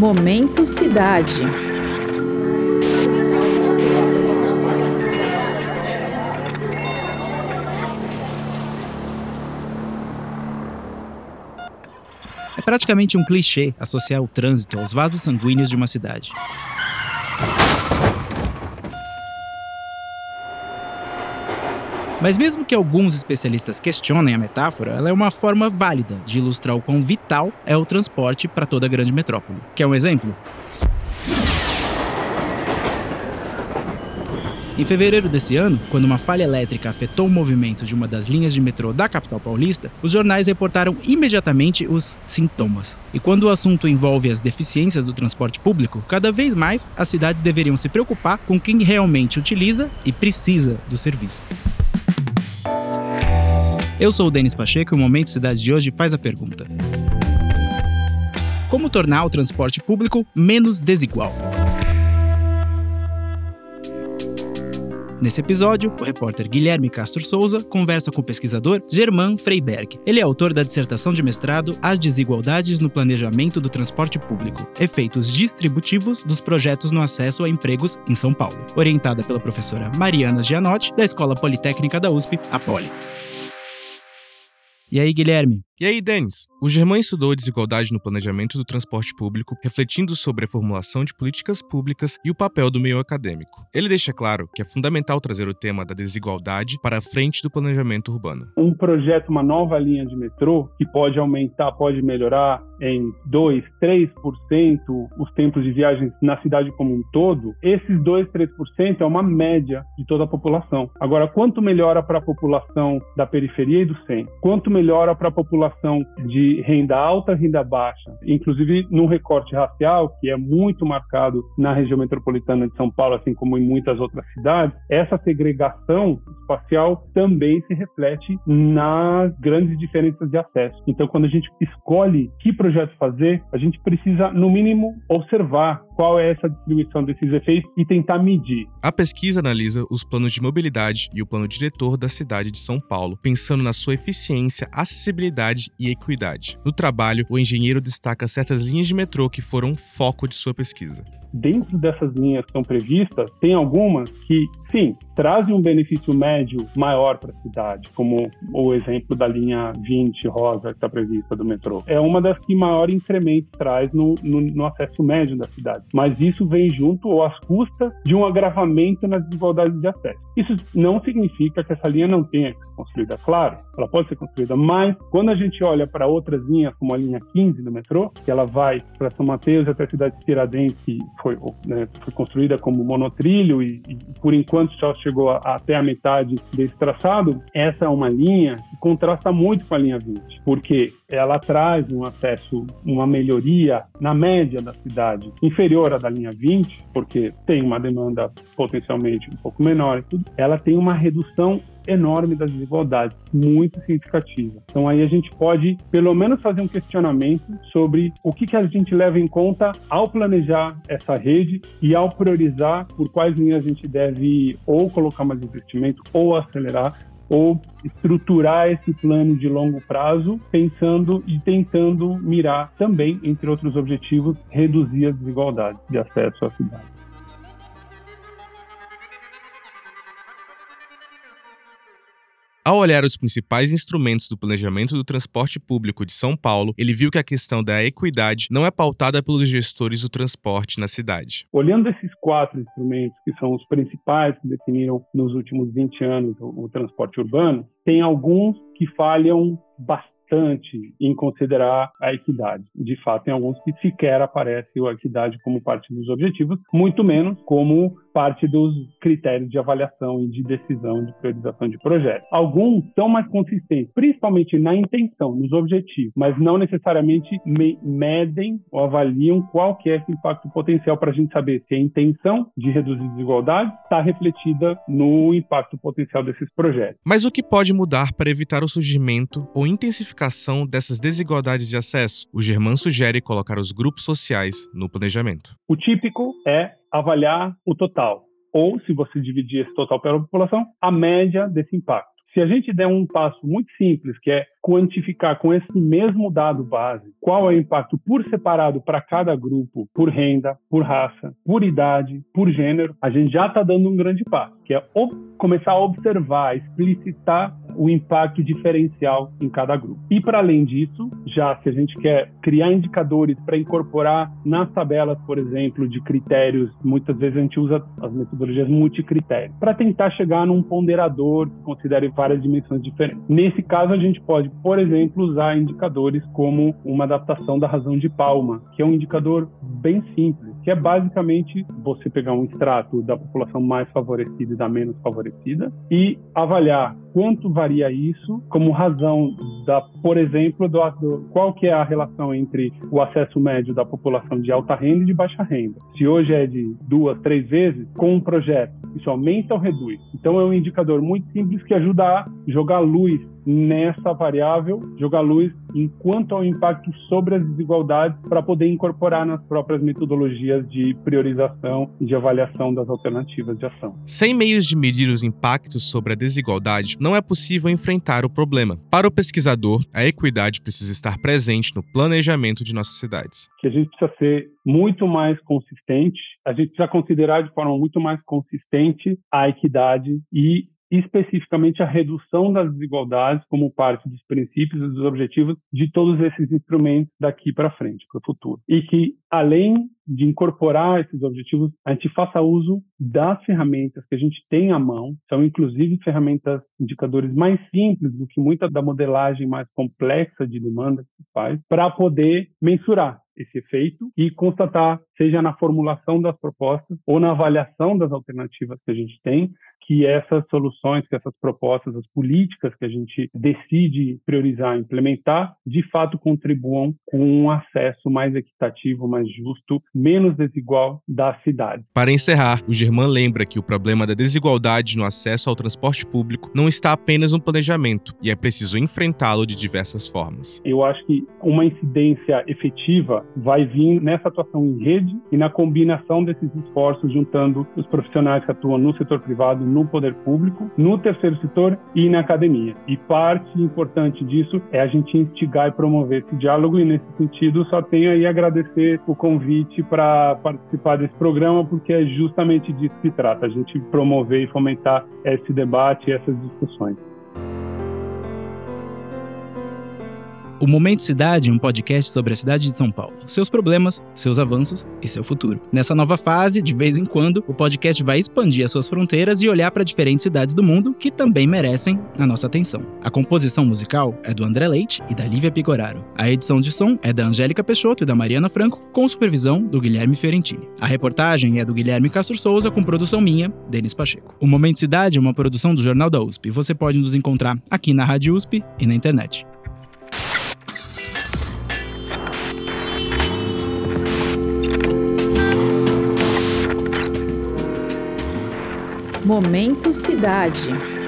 Momento Cidade. É praticamente um clichê associar o trânsito aos vasos sanguíneos de uma cidade. Mas mesmo que alguns especialistas questionem a metáfora, ela é uma forma válida de ilustrar o quão vital é o transporte para toda grande metrópole. Quer um exemplo? Em fevereiro desse ano, quando uma falha elétrica afetou o movimento de uma das linhas de metrô da capital paulista, os jornais reportaram imediatamente os sintomas. E quando o assunto envolve as deficiências do transporte público, cada vez mais as cidades deveriam se preocupar com quem realmente utiliza e precisa do serviço. Eu sou o Denis Pacheco e o Momento Cidade de hoje faz a pergunta: Como tornar o transporte público menos desigual? Nesse episódio, o repórter Guilherme Castro Souza conversa com o pesquisador Germán Freiberg. Ele é autor da dissertação de mestrado As Desigualdades no Planejamento do Transporte Público, Efeitos Distributivos dos Projetos no Acesso a Empregos em São Paulo, orientada pela professora Mariana Gianotti, da Escola Politécnica da USP, a Poli. E aí, Guilherme? E aí, Denis? O Germán estudou desigualdade no planejamento do transporte público, refletindo sobre a formulação de políticas públicas e o papel do meio acadêmico. Ele deixa claro que é fundamental trazer o tema da desigualdade para a frente do planejamento urbano. Um projeto, uma nova linha de metrô, que pode aumentar, pode melhorar em 2, 3% os tempos de viagem na cidade como um todo, esses 2, 3% é uma média de toda a população. Agora, quanto melhora para a população da periferia e do centro? Quanto melhora para a população de renda alta, renda baixa? Inclusive, num recorte racial, que é muito marcado na região metropolitana de São Paulo, assim como em muitas outras cidades, essa segregação espacial também se reflete nas grandes diferenças de acesso. Então, quando a gente escolhe que projeto fazer, a gente precisa, no mínimo, observar qual é essa distribuição desses efeitos e tentar medir. A pesquisa analisa os planos de mobilidade e o plano diretor da cidade de São Paulo, pensando na sua eficiência, acessibilidade e equidade. No trabalho, o engenheiro destaca certas linhas de metrô que foram foco de sua pesquisa dentro dessas linhas que estão previstas, tem algumas que, sim, trazem um benefício médio maior para a cidade, como o exemplo da linha 20 rosa que está prevista do metrô. É uma das que maior incremento traz no, no, no acesso médio da cidade. Mas isso vem junto ou às custas de um agravamento nas desigualdades de acesso. Isso não significa que essa linha não tenha que ser construída, claro, ela pode ser construída, mas quando a gente olha para outras linhas, como a linha 15 do metrô, que ela vai para São Mateus até a cidade de Tiradentes, que foi, né, foi construída como monotrilho e, e, por enquanto só chegou até a metade desse traçado, essa é uma linha que contrasta muito com a linha 20, porque ela traz um acesso, uma melhoria na média da cidade inferior à da linha 20, porque tem uma demanda potencialmente um pouco menor e tudo, ela tem uma redução enorme das desigualdades, muito significativa. Então aí a gente pode, pelo menos, fazer um questionamento sobre o que, que a gente leva em conta ao planejar essa rede e ao priorizar por quais linhas a gente deve ou colocar mais investimento ou acelerar ou estruturar esse plano de longo prazo, pensando e tentando mirar também, entre outros objetivos, reduzir as desigualdades de acesso à cidade. Ao olhar os principais instrumentos do planejamento do transporte público de São Paulo, ele viu que a questão da equidade não é pautada pelos gestores do transporte na cidade. Olhando esses quatro instrumentos, que são os principais que definiram nos últimos 20 anos o, transporte urbano, tem alguns que falham bastante bastante em considerar a equidade. De fato, tem alguns que sequer aparece a equidade como parte dos objetivos, muito menos como parte dos critérios de avaliação e de decisão de priorização de projetos. Alguns são mais consistentes, principalmente na intenção, nos objetivos, mas não necessariamente me medem ou avaliam qual que é esse impacto potencial para a gente saber se a intenção de reduzir desigualdades está refletida no impacto potencial desses projetos. Mas o que pode mudar para evitar o surgimento ou intensificação dessas desigualdades de acesso, o Germán sugere colocar os grupos sociais no planejamento. O típico é avaliar o total, ou, se você dividir esse total pela população, a média desse impacto. Se a gente der um passo muito simples, que é quantificar com esse mesmo dado base qual é o impacto por separado para cada grupo, por renda, por raça, por idade, por gênero, a gente já está dando um grande passo, que é começar a observar, explicitar o impacto diferencial em cada grupo. E para além disso, já se a gente quer criar indicadores para incorporar nas tabelas, por exemplo, de critérios, muitas vezes a gente usa as metodologias multicritério, para tentar chegar num ponderador que considere várias dimensões diferentes. Nesse caso, a gente pode, por exemplo, usar indicadores como uma adaptação da razão de palma, que é um indicador bem simples, que é basicamente você pegar um extrato da população mais favorecida e da menos favorecida e avaliar quanto varia isso como razão da, por exemplo, do, do, qual que é a relação entre o acesso médio da população de alta renda e de baixa renda. Se hoje é de duas, três vezes, com um projeto, isso aumenta ou reduz? Então é um indicador muito simples que ajuda a jogar luz nessa variável, jogar luz enquanto ao impacto sobre as desigualdades para poder incorporar nas próprias metodologias de priorização e de avaliação das alternativas de ação. Sem meios de medir os impactos sobre a desigualdade, não é possível enfrentar o problema. Para o pesquisador, a equidade precisa estar presente no planejamento de nossas cidades. Que a gente precisa ser muito mais consistente, a gente precisa considerar de forma muito mais consistente a equidade e especificamente a redução das desigualdades como parte dos princípios e dos objetivos de todos esses instrumentos daqui para frente, para o futuro. E que, além de incorporar esses objetivos, a gente faça uso das ferramentas que a gente tem à mão, são inclusive ferramentas, indicadores mais simples do que muita da modelagem mais complexa de demanda que se faz, para poder mensurar esse efeito e constatar, seja na formulação das propostas ou na avaliação das alternativas que a gente tem, que essas soluções, que essas propostas, as políticas que a gente decide priorizar, implementar, de fato contribuam com um acesso mais equitativo, mais justo, menos desigual da cidade. Para encerrar, o Germán lembra que o problema da desigualdade no acesso ao transporte público não está apenas no planejamento e é preciso enfrentá-lo de diversas formas. Eu acho que uma incidência efetiva vai vir nessa atuação em rede e na combinação desses esforços, juntando os profissionais que atuam no setor privado, no no poder público, no terceiro setor e na academia. E parte importante disso é a gente instigar e promover esse diálogo, e nesse sentido só tenho aí a agradecer o convite para participar desse programa, porque é justamente disso que trata, a gente promover e fomentar esse debate e essas discussões. O Momento Cidade é um podcast sobre a cidade de São Paulo, seus problemas, seus avanços e seu futuro. Nessa nova fase, de vez em quando, o podcast vai expandir as suas fronteiras e olhar para diferentes cidades do mundo que também merecem a nossa atenção. A composição musical é do André Leite e da Lívia Pigoraro. A edição de som é da Angélica Peixoto e da Mariana Franco, com supervisão do Guilherme Fiorentini. A reportagem é do Guilherme Castro Souza, com produção minha, Denis Pacheco. O Momento Cidade é uma produção do Jornal da USP você pode nos encontrar aqui na Rádio USP e na internet. Momento Cidade.